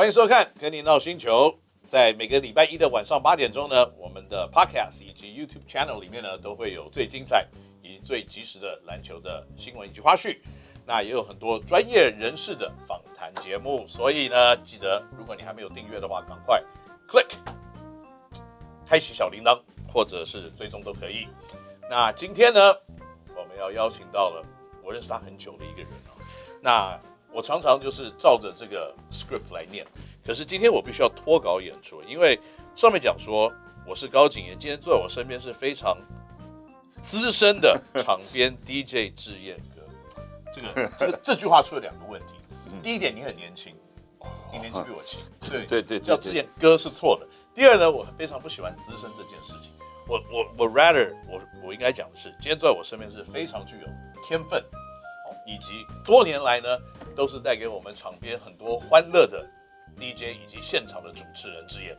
欢迎收看《跟你闹星球》。在每个礼拜一的晚上八点钟呢，我们的 Podcast 以及 YouTube Channel 里面呢，都会有最精彩以及最及时的篮球的新闻以及花絮。那也有很多专业人士的访谈节目。所以呢，记得如果你还没有订阅的话，赶快 Click 开启小铃铛，或者是追踪都可以。那今天呢，我们要邀请到了我认识他很久的一个人哦。那我常常就是照着这个 script 来念。可是今天我必须要脱稿演出，因为上面讲说我是高景炎，今天坐在我身边是非常资深的场边 DJ 志彦哥。这个这个这句话出了两个问题，第一点你很年轻，你年纪比我轻，对对对，叫志彦哥是错的。第二呢，我非常不喜欢资深这件事情，我我我 rather 我我应该讲的是，今天坐在我身边是非常具有天分，以及多年来呢都是带给我们场边很多欢乐的。DJ 以及现场的主持人志彦，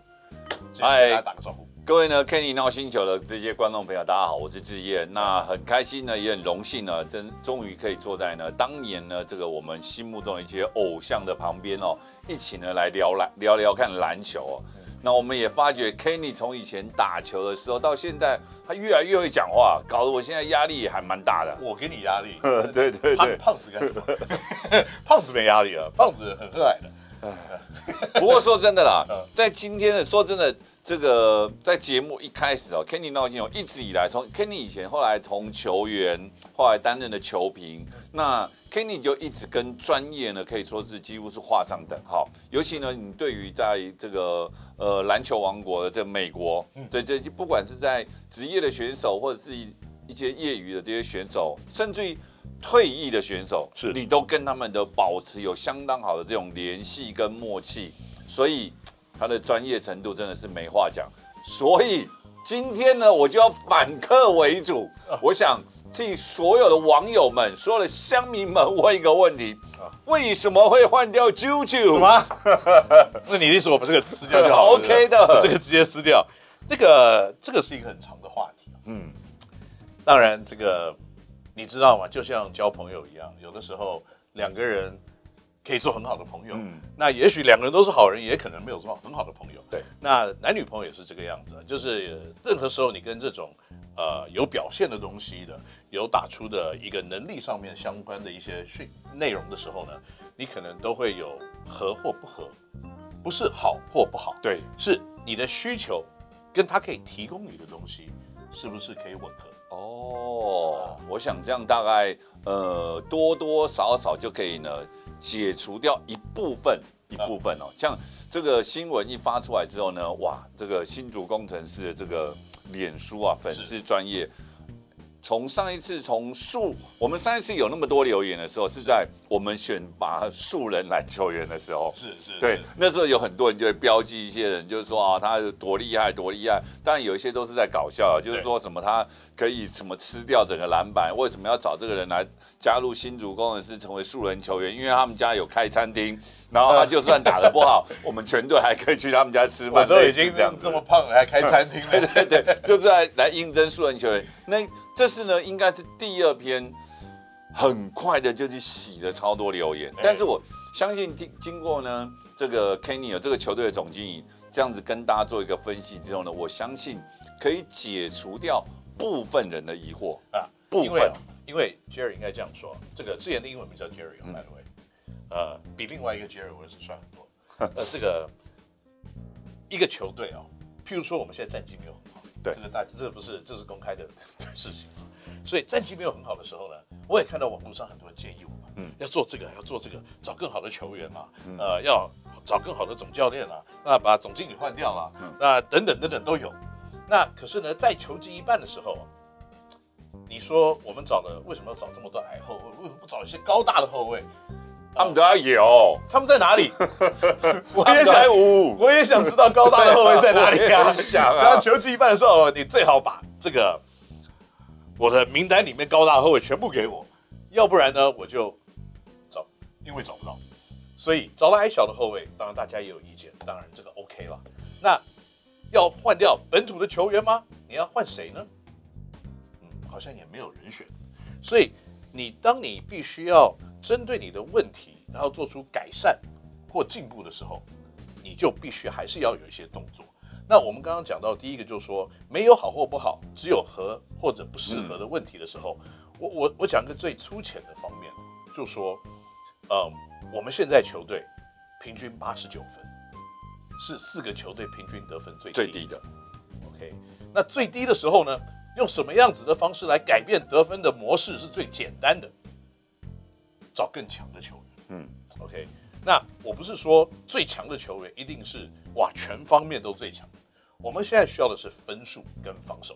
嗨，大家打个招呼。各位呢，Kenny NOW 星球的这些观众朋友，大家好，我是志业。那很开心呢，也很荣幸呢，真终于可以坐在呢当年呢这个我们心目中的一些偶像的旁边哦，一起呢来聊篮聊聊看篮球哦。嗯、那我们也发觉 Kenny 从以前打球的时候到现在，他越来越会讲话，搞得我现在压力也还蛮大的。我给你压力？对对对，胖胖子干什么？胖子没压力了，胖子很和蔼的。不过说真的啦，在今天的说真的，这个在节目一开始哦，Kenny NOW 星球一直以来，从 Kenny 以前，后来从球员，后来担任的球评，那 Kenny 就一直跟专业呢，可以说是几乎是画上等号。尤其呢，你对于在这个呃篮球王国的这个美国，这这不管是在职业的选手，或者是一一些业余的这些选手，甚至于。退役的选手是你都跟他们的保持有相当好的这种联系跟默契，所以他的专业程度真的是没话讲。所以今天呢，我就要反客为主，我想替所有的网友们、所有的乡民们问一个问题：为什么会换掉啾啾？什么？那你的意思我把这个撕掉就好了？OK 的，这个直接撕掉。这个这个是一个很长的话题。嗯，当然这个。你知道吗？就像交朋友一样，有的时候两个人可以做很好的朋友。嗯，那也许两个人都是好人，也可能没有做很好的朋友。对，那男女朋友也是这个样子，就是任何时候你跟这种呃有表现的东西的、有打出的一个能力上面相关的一些训内容的时候呢，你可能都会有合或不合，不是好或不好。对，是你的需求跟他可以提供你的东西是不是可以吻合？哦，我想这样大概呃多多少少就可以呢解除掉一部分一部分哦，像这个新闻一发出来之后呢，哇，这个新竹工程师的这个脸书啊粉丝专页。从上一次从素，我们上一次有那么多留言的时候，是在我们选拔素人篮球员的时候。是是，对，那时候有很多人就会标记一些人，就是说啊，他多厉害多厉害。但有一些都是在搞笑，就是说什么他可以什么吃掉整个篮板，为什么要找这个人来加入新竹工程师成为素人球员？因为他们家有开餐厅。然后他就算打得不好，我们全队还可以去他们家吃饭。我都已经这样这么胖了，还开餐厅？对对对，就是来来应征素人球员。那这是呢，应该是第二篇，很快的就去洗了超多留言。但是我相信经经过呢，这个 Kenny 这个球队的总经理这样子跟大家做一个分析之后呢，我相信可以解除掉部分人的疑惑啊。部分，因为 Jerry 应该这样说，这个之前的英文名叫 Jerry，嗯。呃，比另外一个 Jerry 我也是帅很多。呃，这个一个球队哦，譬如说我们现在战绩没有对，这个大这个不是这是公开的 事情，所以战绩没有很好的时候呢，我也看到网络上很多人建议我们，嗯，要做这个，要做这个，找更好的球员嘛，呃，要找更好的总教练啦，那把总经理换掉了，那等等等等都有。那可是呢，在球季一半的时候，你说我们找了为什么要找这么多矮后卫？为什么不找一些高大的后卫？他们都要有，他们在哪里？我也想，我也想知道高大的后卫在哪里啊！想啊，球季一半的时候，你最好把这个我的名单里面高大的后卫全部给我，要不然呢，我就找，因为找不到，所以找了矮小的后卫。当然大家也有意见，当然这个 OK 了。那要换掉本土的球员吗？你要换谁呢？嗯，好像也没有人选。所以你当你必须要。针对你的问题，然后做出改善或进步的时候，你就必须还是要有一些动作。那我们刚刚讲到第一个就是说，没有好或不好，只有合或者不适合的问题的时候，嗯、我我我讲个最粗浅的方面，就说，嗯，我们现在球队平均八十九分，是四个球队平均得分最低最低的。OK，那最低的时候呢，用什么样子的方式来改变得分的模式是最简单的？找更强的球员。嗯，OK，那我不是说最强的球员一定是哇全方面都最强。我们现在需要的是分数跟防守，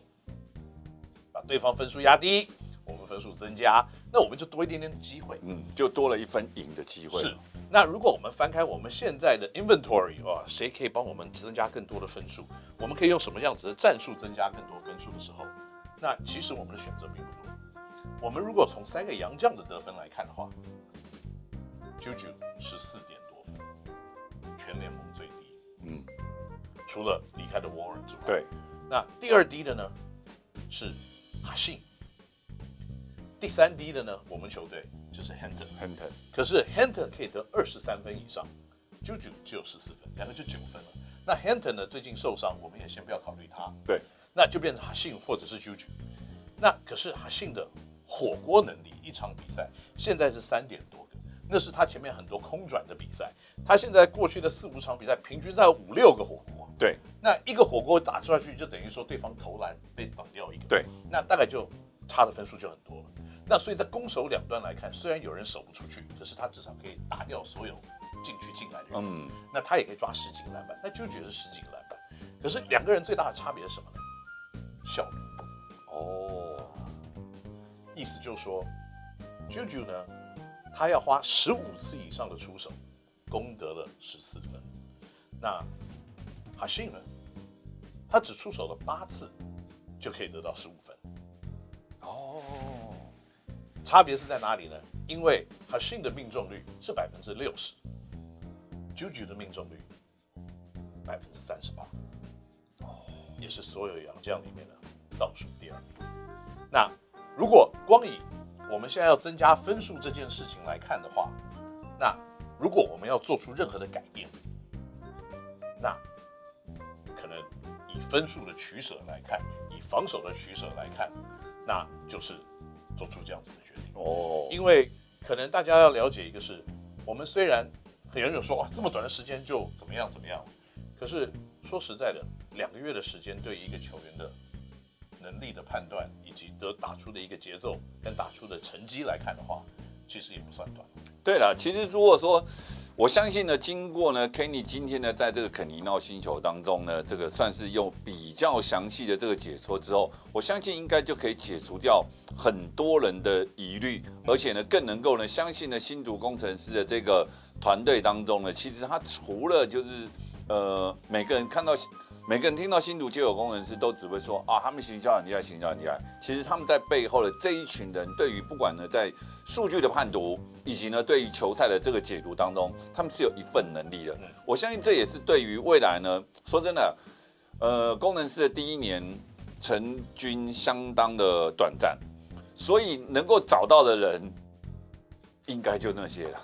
把对方分数压低，我们分数增加，那我们就多一点点机会，嗯，就多了一分赢的机会。是，那如果我们翻开我们现在的 inventory 啊，谁可以帮我们增加更多的分数？我们可以用什么样子的战术增加更多分数的时候，那其实我们的选择并不多。我们如果从三个洋将的得分来看的话，Juju 十四点多分，全联盟最低，嗯。除了离开的 Warren 之外，对，那第二低的呢是哈信，第三低的呢，我们球队就是 Hinton，Hinton，可是 Hinton 可以得二十三分以上，Juju 只有十四分，两个就九分了。那 Hinton 呢最近受伤，我们也先不要考虑他，对，那就变成哈信或者是 Juju。那可是哈信的火锅能力，一场比赛现在是三点多个。那是他前面很多空转的比赛，他现在过去的四五场比赛平均在五六个火锅。对，那一个火锅打出去，就等于说对方投篮被挡掉一个。对，那大概就差的分数就很多了。那所以在攻守两端来看，虽然有人守不出去，可是他至少可以打掉所有进去进来的人。嗯，那他也可以抓十几个篮板，那就觉得是十几个篮板。可是两个人最大的差别是什么呢？效率。哦，意思就是说，Juju 呢？他要花十五次以上的出手，攻得了十四分。那哈信呢？他只出手了八次，就可以得到十五分。哦，差别是在哪里呢？因为哈信的命中率是百分之六十，Juju 的命中率百分之三十八。哦，也是所有洋将里面的倒数第二名。那如果光以我们现在要增加分数这件事情来看的话，那如果我们要做出任何的改变，那可能以分数的取舍来看，以防守的取舍来看，那就是做出这样子的决定哦。因为可能大家要了解一个是，我们虽然很有人说哇，这么短的时间就怎么样怎么样，可是说实在的，两个月的时间对于一个球员的。能力的判断以得打出的一个节奏跟打出的成绩来看的话，其实也不算短。对了，其实如果说我相信呢，经过呢，Kenny 今天呢，在这个肯尼闹星球当中呢，这个算是用比较详细的这个解说之后，我相信应该就可以解除掉很多人的疑虑，而且呢，更能够呢，相信呢，新竹工程师的这个团队当中呢，其实他除了就是呃，每个人看到。每个人听到新竹街口攻城狮都只会说啊，他们行销很厉害，行销很厉害。其实他们在背后的这一群人，对于不管呢在数据的判读，以及呢对于球赛的这个解读当中，他们是有一份能力的。我相信这也是对于未来呢，说真的，呃，工程师的第一年成军相当的短暂，所以能够找到的人，应该就那些了。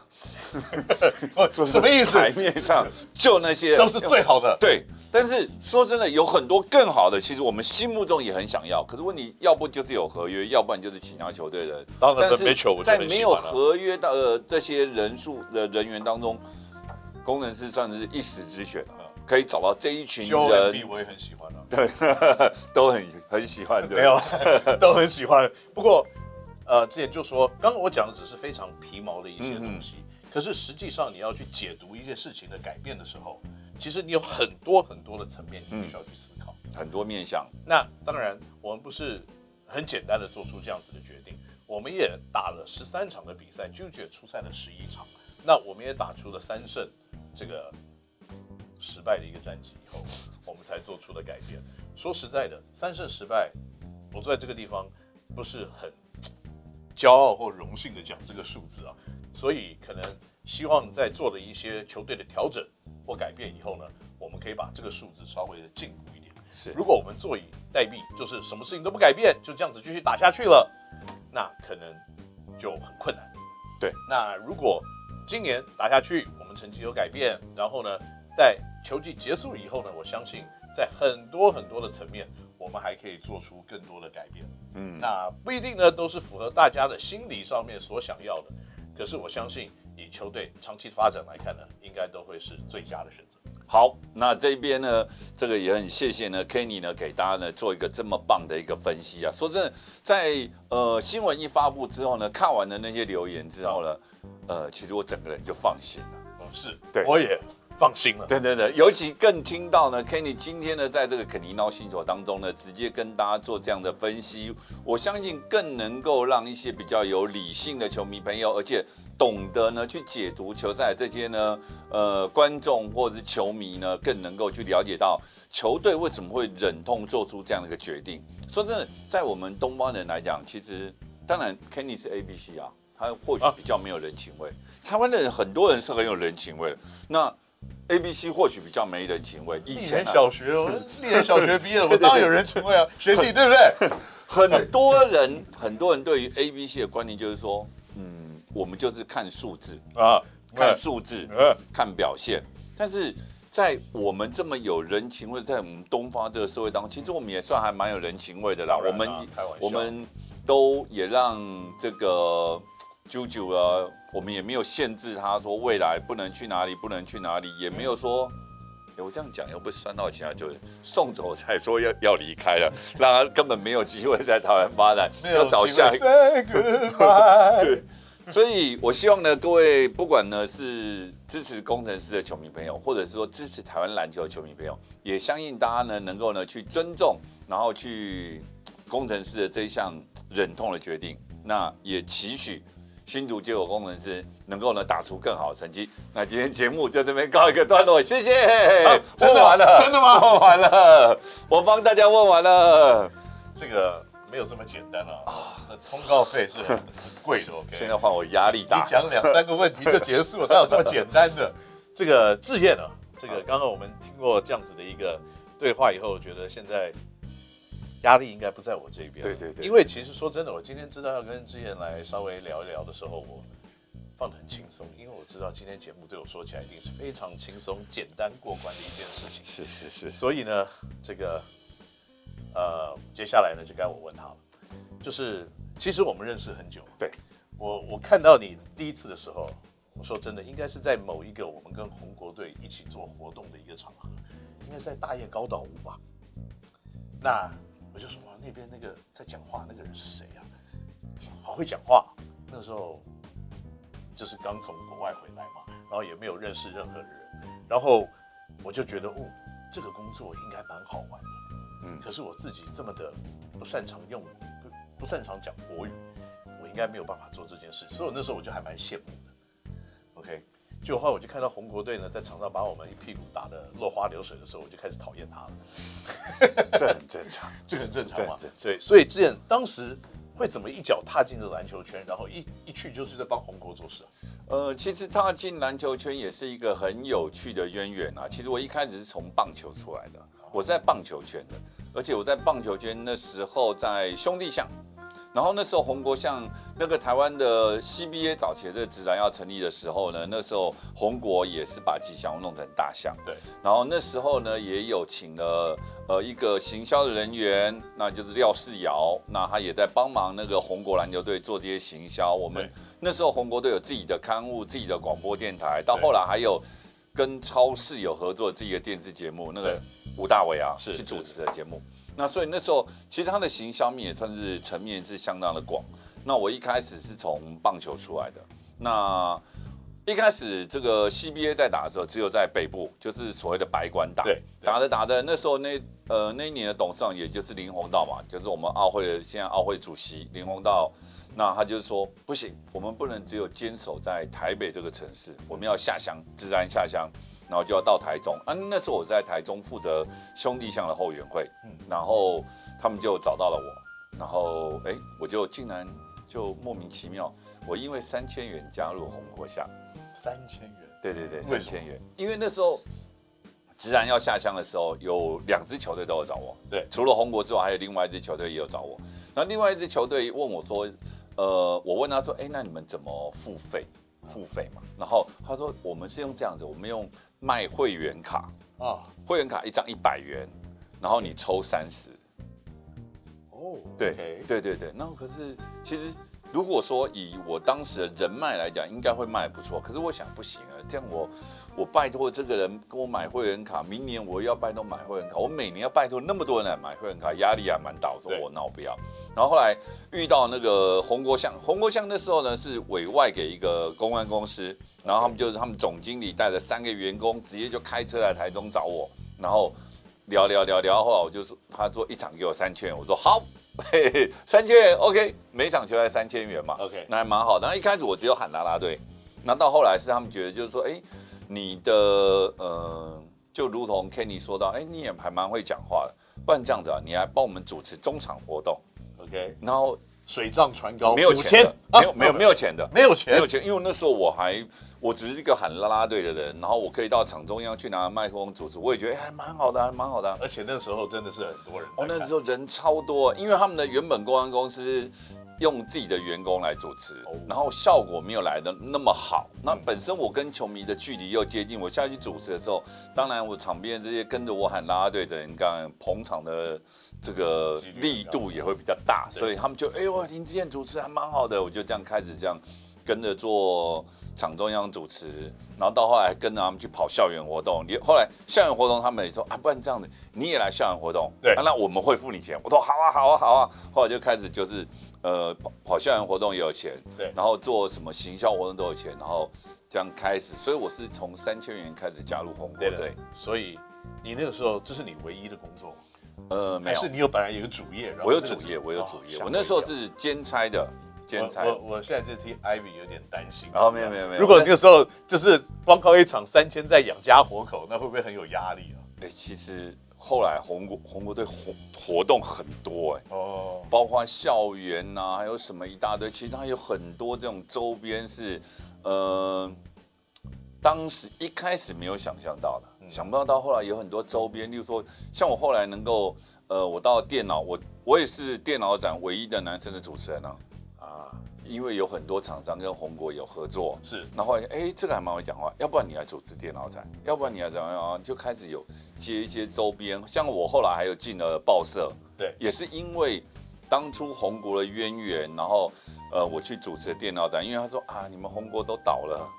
什么意思？台面上就那些都是最好的，对。但是说真的，有很多更好的，其实我们心目中也很想要。可是问题，要不就是有合约，要不然就是其他球队的。当然，没球，在没有合约的这些人数的人员当中，工程师算是一时之选，可以找到这一群人。我也很喜欢啊，对，都很很喜欢，对，没有，都很喜欢。不过，呃，之前就说，刚刚我讲的只是非常皮毛的一些东西，嗯、可是实际上你要去解读一些事情的改变的时候。其实你有很多很多的层面，你必须要去思考，很多面向。那当然，我们不是很简单的做出这样子的决定，我们也打了十三场的比赛，Juju 出赛了十一场，那我们也打出了三胜这个失败的一个战绩以后，我们才做出了改变。说实在的，三胜失败，我坐在这个地方不是很骄傲或荣幸的讲这个数字啊，所以可能希望在做了一些球队的调整。或改变以后呢，我们可以把这个数字稍微的进步一点。是，如果我们坐以待毙，就是什么事情都不改变，就这样子继续打下去了，那可能就很困难。对，那如果今年打下去，我们成绩有改变，然后呢，在球季结束以后呢，我相信在很多很多的层面，我们还可以做出更多的改变。嗯，那不一定呢，都是符合大家的心理上面所想要的。可是我相信，以球队长期发展来看呢，应该都会是最佳的选择。好，那这边呢，这个也很谢谢呢，Kenny 呢给大家呢做一个这么棒的一个分析啊。说真的，在呃新闻一发布之后呢，看完了那些留言之后呢，呃，其实我整个人就放心了。哦，是，对，我也放心了。对对对，尤其更听到呢，Kenny 今天呢在这个肯尼 NOW 星球当中呢，直接跟大家做这样的分析，我相信更能够让一些比较有理性的球迷朋友，而且。懂得呢去解读球赛这些呢，呃，观众或者是球迷呢，更能够去了解到球队为什么会忍痛做出这样的一个决定。说真的，在我们东方人来讲，其实当然 Kenny 是 ABC 啊，他或许比较没有人情味。啊、台湾的人很多人是很有人情味的，那 ABC 或许比较没人情味。以前、啊、小学，我 历年小学毕业，我当然有人情味啊，学弟对不对？很多人很多人对于 ABC 的观念就是说，嗯。我们就是看数字啊，看数字，看表现。但是在我们这么有人情味，在我们东方这个社会当中，其实我们也算还蛮有人情味的啦。我们我们都也让这个啾啾啊，我们也没有限制他说未来不能去哪里，不能去哪里，也没有说，我这样讲又不是算到其他，就是送走才说要要离开了，让他根本没有机会在台湾发展，要找下一个。对。所以，我希望呢，各位不管呢是支持工程师的球迷朋友，或者是说支持台湾篮球的球迷朋友，也相信大家呢能够呢去尊重，然后去工程师的这一项忍痛的决定。那也期许新竹接口攻城狮能够呢打出更好的成绩。那今天节目就这边告一个段落，谢谢。啊、问完了，真的吗？问完了，我帮大家问完了。这个。没有这么简单啊！啊，这通告费是很贵的。OK，现在换我压力大。你讲两三个问题就结束了，哪有这么简单的？这个智彦啊，这个刚刚我们听过这样子的一个对话以后，我觉得现在压力应该不在我这边。对对对。因为其实说真的，我今天知道要跟志燕来稍微聊一聊的时候，我放得很轻松，因为我知道今天节目对我说起来一定是非常轻松、简单过关的一件事情。是是是。所以呢，这个。呃，接下来呢，就该我问他了。就是，其实我们认识很久。对，我我看到你第一次的时候，我说真的，应该是在某一个我们跟红国队一起做活动的一个场合，应该是在大叶高岛屋吧。那我就说哇，那边那个在讲话那个人是谁呀？好会讲话。那时候就是刚从国外回来嘛，然后也没有认识任何人，然后我就觉得，哦，这个工作应该蛮好玩的。嗯，可是我自己这么的不擅长用，不不擅长讲国语，我应该没有办法做这件事，所以我那时候我就还蛮羡慕就后来我就看到红国队呢在场上把我们一屁股打得落花流水的时候，我就开始讨厌他了。这很正常，这很正常嘛。对，所以之前当时会怎么一脚踏进这篮球圈，然后一一去就是在帮红国做事啊？呃，其实踏进篮球圈也是一个很有趣的渊源啊。其实我一开始是从棒球出来的。我是在棒球圈的，而且我在棒球圈那时候在兄弟象，然后那时候红国像那个台湾的 CBA 早期的这个职篮要成立的时候呢，那时候红国也是把吉祥物弄成大象，对，然后那时候呢也有请了呃一个行销的人员，那就是廖世尧，那他也在帮忙那个红国篮球队做这些行销。我们那时候红国队有自己的刊物、自己的广播电台，到后来还有跟超市有合作自己的电视节目，那个。吴大伟啊，是去主持的节目。那所以那时候，其实他的行销面也算是层面是相当的广。那我一开始是从棒球出来的。那一开始这个 CBA 在打的时候，只有在北部，就是所谓的白馆打。对，打着打着，那时候那呃那一年的董事长也就是林泓道嘛，就是我们奥会的现在奥会主席林泓道。那他就是说，不行，我们不能只有坚守在台北这个城市，我们要下乡，自然下乡。然后就要到台中。啊，那时候我在台中负责兄弟象的后援会，嗯，然后他们就找到了我，然后哎，我就竟然就莫名其妙，我因为三千元加入红国象，三千元，对对对，三千元，因为那时候直然要下乡的时候，有两支球队都有找我，对，除了红国之外，还有另外一支球队也有找我，然后另外一支球队问我说，呃，我问他说，哎，那你们怎么付费？付费嘛，然后他说我们是用这样子，我们用。卖会员卡啊，会员卡一张一百元，然后你抽三十。哦，对，对对对。那可是其实如果说以我当时的人脉来讲，应该会卖不错。可是我想不行啊，这样我。我拜托这个人跟我买会员卡，明年我要拜托买会员卡，我每年要拜托那么多人来买会员卡，压力还蛮大。我说我那我不要。然后后来遇到那个洪国象，鸿国象那时候呢是委外给一个公关公司，然后他们就是他们总经理带着三个员工，直接就开车来台中找我，然后聊聊聊聊，后来我就说他说一场给我三千元，我说好，嘿嘿，三千元 OK，每场球才三千元嘛，OK，那还蛮好。然后一开始我只有喊啦啦队，那到后来是他们觉得就是说，哎。你的呃，就如同 Kenny 说到，哎，你也还蛮会讲话的，不然这样子啊，你来帮我们主持中场活动，OK？然后水涨船高，没有钱的，没有没有没有钱的，没有钱，没有钱，因为那时候我还我只是一个喊啦啦队的人，然后我可以到场中央去拿麦克风主持，我也觉得哎，还蛮好的，还蛮好的。而且那时候真的是很多人，哦，那时候人超多，因为他们的原本公关公司。用自己的员工来主持，然后效果没有来的那么好。那本身我跟球迷的距离又接近，我下去主持的时候，当然我场边这些跟着我喊啦啦队的人，刚刚捧场的这个力度也会比较大，所以他们就哎呦，林志炫主持还蛮好的，我就这样开始这样跟着做场中央主持，然后到后来跟着他们去跑校园活动。你后来校园活动他们也说啊，不然这样子你也来校园活动，对，那我们会付你钱。我说好啊，好啊，好啊。后来就开始就是。呃，跑跑校园活动也有钱，对，然后做什么行销活动都有钱，然后这样开始，所以我是从三千元开始加入鸿国，对，对，所以你那个时候这是你唯一的工作？呃，没有，是你有本来有个主业，我有主业，我有主业，我那时候是兼差的，兼差。我我现在就替 Ivy 有点担心，哦，没有没有没有，如果那个时候就是光靠一场三千在养家活口，那会不会很有压力啊？哎，其实。后来红国红国队活活动很多哎，哦，包括校园呐、啊，还有什么一大堆，其实它有很多这种周边是，呃，当时一开始没有想象到的，嗯、想不到到后来有很多周边，例如说像我后来能够，呃，我到电脑，我我也是电脑展唯一的男生的主持人啊。因为有很多厂商跟红国有合作，是，然后哎，这个还蛮会讲话，要不然你来主持电脑展，要不然你来怎么样，就开始有接一些周边，像我后来还有进了报社，对，也是因为当初红国的渊源，然后呃，我去主持电脑展，因为他说啊，你们红国都倒了，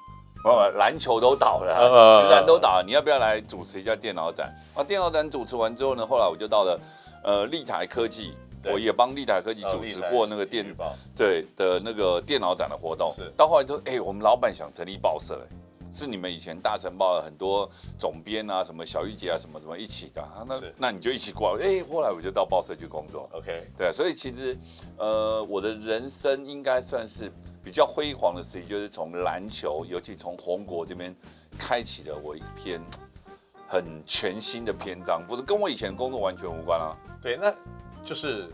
呃，篮球都倒了，自然都倒了，你要不要来主持一下电脑展？啊，电脑展主持完之后呢，后来我就到了呃立台科技。我也帮立台科技主持过那个电对的那个电脑展的活动，到后来就哎，我们老板想成立报社，是你们以前大成报的很多总编啊，什么小玉姐啊，什么什么一起的，那那你就一起过来，哎，后来我就到报社去工作，OK，对，所以其实呃，我的人生应该算是比较辉煌的事情，就是从篮球，尤其从红国这边开启了我一篇很全新的篇章，不是跟我以前工作完全无关啊，对，那。就是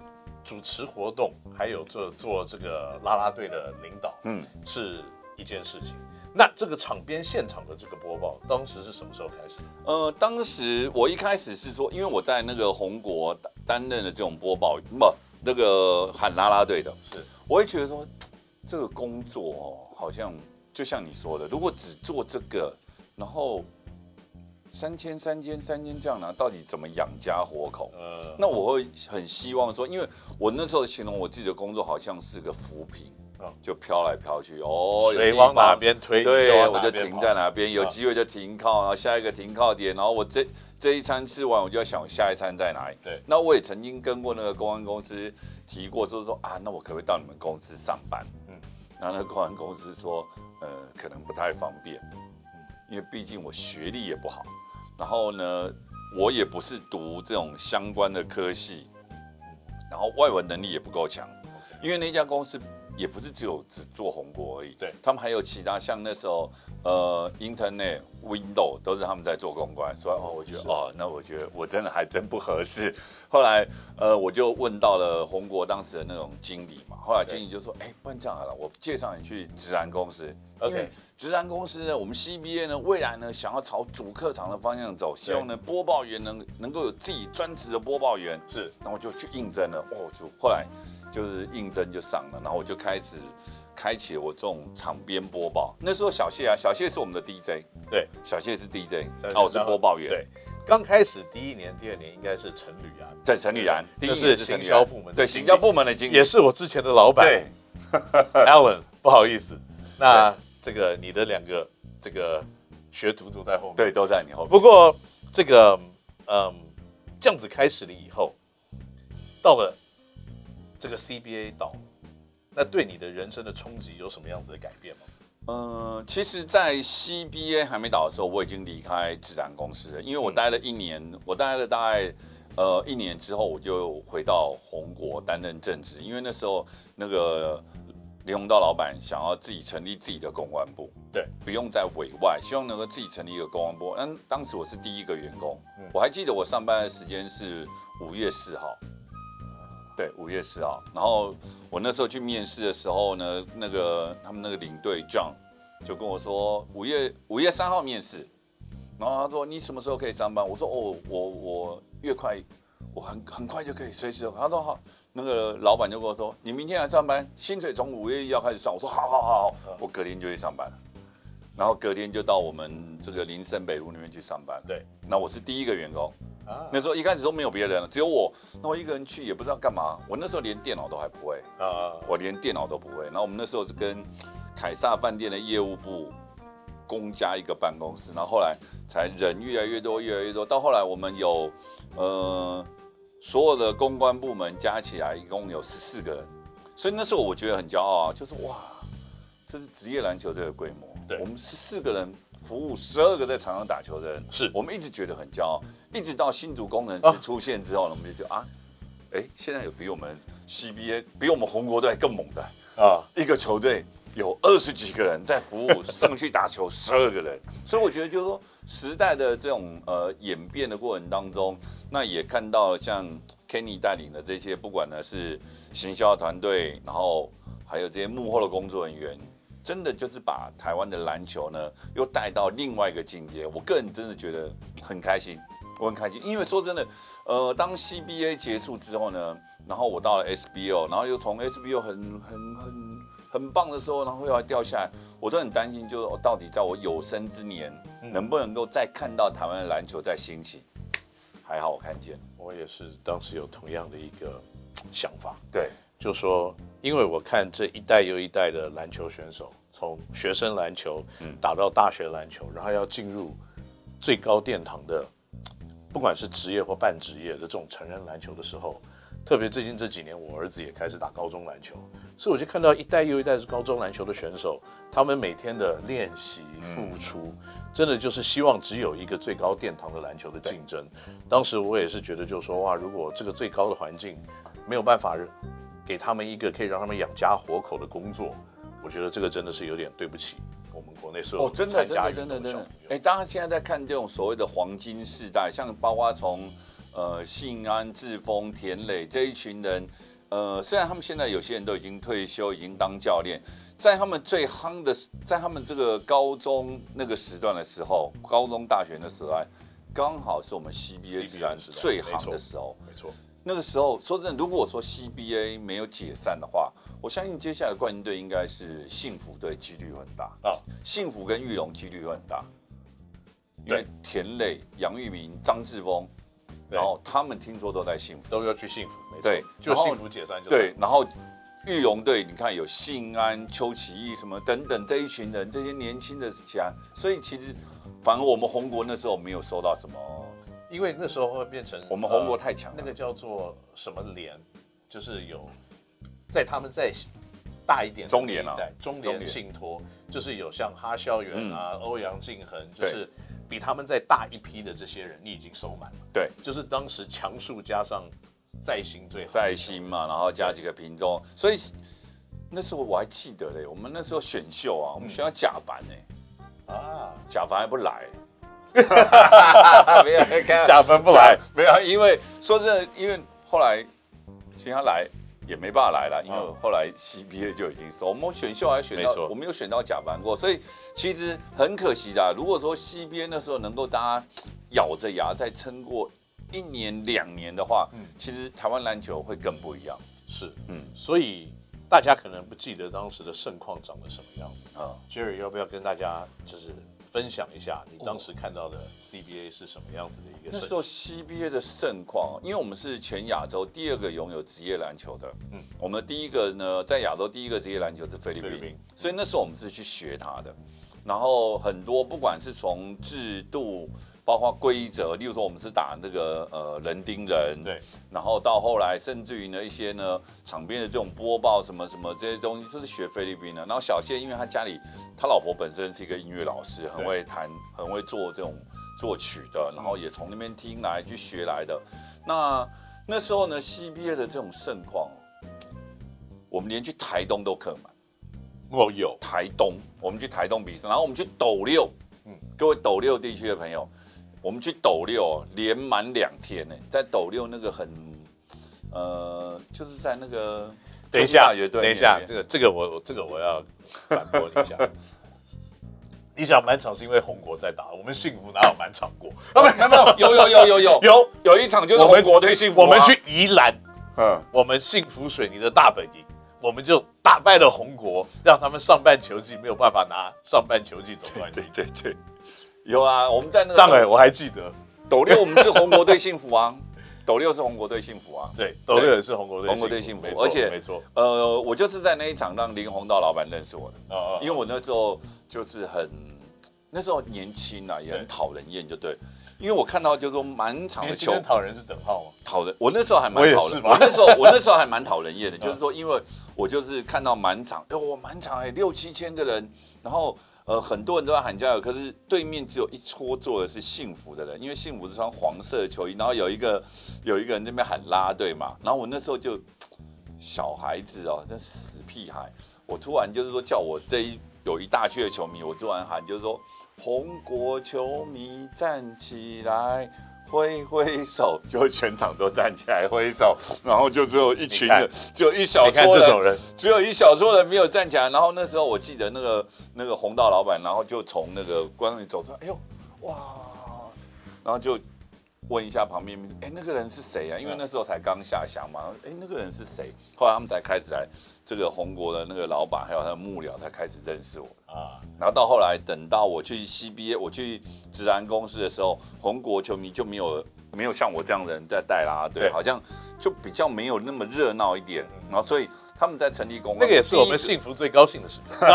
主持活动，还有做做这个啦啦队的领导，嗯，是一件事情。那这个场边现场的这个播报，当时是什么时候开始？呃，当时我一开始是说，因为我在那个红国担任的这种播报，不，那个喊啦啦队的，是，我会觉得说，这个工作哦，好像就像你说的，如果只做这个，然后。三千三千三千这样拿，到底怎么养家活口？呃，那我会很希望说，因为我那时候形容我自己的工作好像是个浮萍，就飘来飘去哦，水往哪边推，对，我就停在哪边，有机会就停靠，然后下一个停靠点，然后我这这一餐吃完，我就要想下一餐在哪里。对，那我也曾经跟过那个公安公司提过，就是说啊，那我可不可以到你们公司上班？嗯，然后那个公安公司说，呃，可能不太方便。因为毕竟我学历也不好，然后呢，我也不是读这种相关的科系，然后外文能力也不够强，因为那家公司也不是只有只做红国而已，对，他们还有其他像那时候呃，Internet、Windows 都是他们在做公关，所以哦，我觉得哦，那我觉得我真的还真不合适。后来呃，我就问到了红国当时的那种经理嘛，后来经理就说，哎，不然这样好了，我介绍你去直安公司，OK。职篮公司呢，我们 CBA 呢，未来呢，想要朝主客场的方向走，希望呢播报员能能够有自己专职的播报员。是，然后我就去应征了，哦，就后来就是应征就上了，然后我就开始开启了我这种场边播报。那时候小谢啊，小谢是我们的 DJ，对，小谢是 DJ，哦，我是播报员，对。刚开始第一年、第二年应该是陈吕安，对，陈吕安，第一是行销部门，对，行销部门的经理，也是我之前的老板，对，Alan，不好意思，那这个你的两个这个学徒都在后面，对，都在你后面。不过这个，嗯，这样子开始了以后，到了这个 CBA 岛，那对你的人生的冲击有什么样子的改变吗？嗯，其实，在 CBA 还没倒的时候，我已经离开自然公司了，因为我待了一年，嗯、我待了大概呃一年之后，我就回到红国担任正职，因为那时候那个林宏道老板想要自己成立自己的公关部，对，不用再委外，希望能够自己成立一个公关部。那当时我是第一个员工，嗯、我还记得我上班的时间是五月四号。对，五月四号，然后我那时候去面试的时候呢，那个他们那个领队 John 就跟我说，五月五月三号面试，然后他说你什么时候可以上班？我说哦，我我越快，我很很快就可以随时。他说好，那个老板就跟我说，你明天来上班，薪水从五月一号开始算。我说好好好好，我隔天就去上班，然后隔天就到我们这个林森北路那边去上班。对，那我是第一个员工。那时候一开始都没有别人了，只有我。那我一个人去也不知道干嘛。我那时候连电脑都还不会啊，我连电脑都不会。然后我们那时候是跟凯撒饭店的业务部公家一个办公室，然后后来才人越来越多，越来越多。到后来我们有呃所有的公关部门加起来一共有十四个人，所以那时候我觉得很骄傲啊，就是哇，这是职业篮球队的规模。对，我们十四个人。服务十二个在场上打球的人，是我们一直觉得很骄傲。一直到新竹工程师出现之后呢，我们就觉得啊，哎，现在有比我们 CBA 比我们红国队更猛的啊！一个球队有二十几个人在服务上去打球，十二个人。所以我觉得就是说，时代的这种呃演变的过程当中，那也看到像 Kenny 带领的这些，不管呢是行销团队，然后还有这些幕后的工作人员。真的就是把台湾的篮球呢，又带到另外一个境界。我个人真的觉得很开心，我很开心，因为说真的，呃，当 CBA 结束之后呢，然后我到了 SBO，然后又从 SBO 很很很很棒的时候，然后又要掉下来，我都很担心，就是我到底在我有生之年，能不能够再看到台湾的篮球再兴起？还好我看见，我也是当时有同样的一个想法，对。就说，因为我看这一代又一代的篮球选手，从学生篮球打到大学篮球，然后要进入最高殿堂的，不管是职业或半职业的这种成人篮球的时候，特别最近这几年，我儿子也开始打高中篮球，所以我就看到一代又一代是高中篮球的选手，他们每天的练习付出，真的就是希望只有一个最高殿堂的篮球的竞争。当时我也是觉得，就是说哇，如果这个最高的环境没有办法。给他们一个可以让他们养家活口的工作，我觉得这个真的是有点对不起我们国内所有参加的运动员。哎，大家现在在看这种所谓的黄金世代，像包括从呃信安、志峰、田磊这一群人，呃，虽然他们现在有些人都已经退休，已经当教练，在他们最夯的，在他们这个高中那个时段的时候，高中大学的时代，刚好是我们 CBA 自然最夯的时候，没错。那个时候说真的，如果说 CBA 没有解散的话，我相信接下来的冠军队应该是幸福队，几率很大啊。幸福跟玉龙几率会很大，因为田磊、杨玉明、张志峰，然后他们听说都在幸福，都要去幸福，没错，就幸福解散就对。然后玉龙队，你看有信安、邱启义什么等等这一群人，这些年轻的侠，所以其实反而我们红国那时候没有收到什么。因为那时候会变成我们红国太强了，那个叫做什么联，就是有在他们在大一点的中联啊，中年信托，就是有像哈萧元啊、欧阳靖恒，就是比他们再大一批的这些人，你已经收满了。对，就是当时强数加上在新最好。在新嘛，然后加几个品种，所以那时候我还记得嘞，我们那时候选秀啊，我们选到贾凡呢，啊，贾凡还不来。没有，贾凡不来，没有，因为说真的，因为后来请他来也没办法来了，因为后来 CBA 就已经收，我们选秀还选到，我没有选到甲班过，所以其实很可惜的。如果说 CBA 那时候能够大家咬着牙再撑过一年两年的话，嗯，其实台湾篮球会更不一样。是，嗯，所以大家可能不记得当时的盛况长得什么样子啊？Jerry 要不要跟大家就是？分享一下你当时看到的 CBA 是什么样子的一个？那时候 CBA 的盛况，因为我们是全亚洲第二个拥有职业篮球的，嗯，我们第一个呢，在亚洲第一个职业篮球是菲律宾，所以那时候我们是去学他的，然后很多不管是从制度。包括规则，例如说我们是打那个呃人盯人，对，然后到后来甚至于呢一些呢场边的这种播报什么什么这些东西，这是学菲律宾的。然后小谢因为他家里他老婆本身是一个音乐老师，很会弹，很会做这种作曲的，然后也从那边听来去学来的。那那时候呢 CBA 的这种盛况，我们连去台东都客满。哦，有台东，我们去台东比赛，然后我们去斗六，嗯，各位斗六地区的朋友。我们去斗六连满两天呢，在斗六那个很，呃，就是在那个等一下，等一下，这个这个我这个我要反驳一下。你想满场是因为红国在打，我们幸福哪有满场过？啊，没有，有有有有有有有一场就是回国对幸福，我们去宜兰，嗯，我们幸福水泥的大本营，我们就打败了红国，让他们上半球季没有办法拿上半球季总冠军。对对对。有啊，我们在那个当然我还记得。斗六，我们是红国队幸福啊，斗六是红国队幸福啊，对，斗六也是红国队红国队幸福，而且没错，呃，我就是在那一场让林鸿道老板认识我的，哦，因为我那时候就是很那时候年轻啊，也很讨人厌，就对，因为我看到就是说满场的球，讨人是等号吗？讨人，我那时候还蛮讨人，我那时候 我那时候还蛮讨人厌的，就是说，因为我就是看到满场，哎，我满场哎六七千个人，然后。呃，很多人都在喊加油，可是对面只有一撮坐的是幸福的人，因为幸福是穿黄色的球衣，然后有一个有一个人在那边喊拉队嘛，然后我那时候就小孩子哦，这死屁孩，我突然就是说叫我这一有一大区的球迷，我突然喊就是说宏国球迷站起来。挥挥手，就全场都站起来挥手，然后就只有一群人，只有一小撮人，人，只有一小撮人没有站起来。然后那时候我记得那个那个红道老板，然后就从那个观众里走出来，哎呦，哇，然后就。问一下旁边，哎，那个人是谁啊？因为那时候才刚下乡嘛。哎，那个人是谁？后来他们才开始来，这个红国的那个老板还有他的幕僚才开始认识我啊。然后到后来，等到我去 CBA，我去职篮公司的时候，红国球迷就没有没有像我这样的人在带啦，对，好像就比较没有那么热闹一点。然后所以他们在成立公司，那个也是我们幸福最高兴的时刻。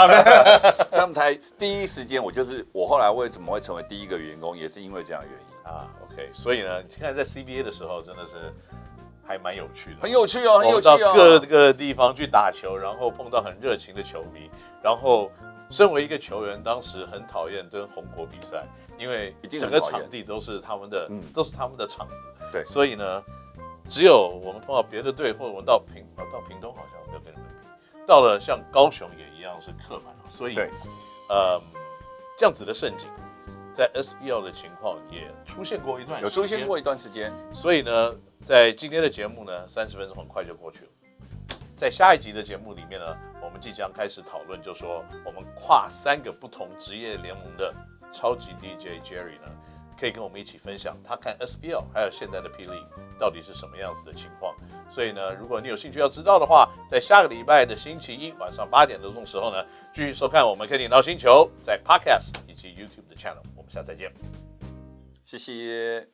他们才第一时间，我就是我后来为什么会成为第一个员工，也是因为这样的原因。啊，OK，所以呢，你现在在 CBA 的时候真的是还蛮有趣的，很有趣哦，很有趣哦。到各个地方去打球，然后碰到很热情的球迷，然后身为一个球员，当时很讨厌跟红国比赛，因为整个场地都是他们的，都是他们的场子。对，所以呢，只有我们碰到别的队，或者我们到屏到屏东好像没有跟他们比，到了像高雄也一样是客满，所以，呃，这样子的盛景。在 SBL 的情况也出现过一段，有出现过一段时间，所以呢，在今天的节目呢，三十分钟很快就过去了。在下一集的节目里面呢，我们即将开始讨论，就说我们跨三个不同职业联盟的超级 DJ Jerry 呢，可以跟我们一起分享他看 SBL 还有现在的 P League 到底是什么样子的情况。所以呢，如果你有兴趣要知道的话，在下个礼拜的星期一晚上八点多钟时候呢，继续收看我们 Kenny NOW 星球在 Podcast 以及 YouTube 的 Channel。我们下次再见，谢谢。